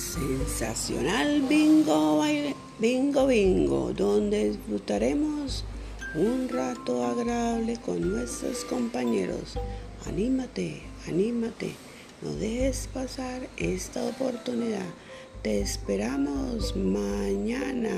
Sensacional bingo, baile bingo, bingo, donde disfrutaremos un rato agradable con nuestros compañeros. Anímate, anímate, no dejes pasar esta oportunidad. Te esperamos mañana.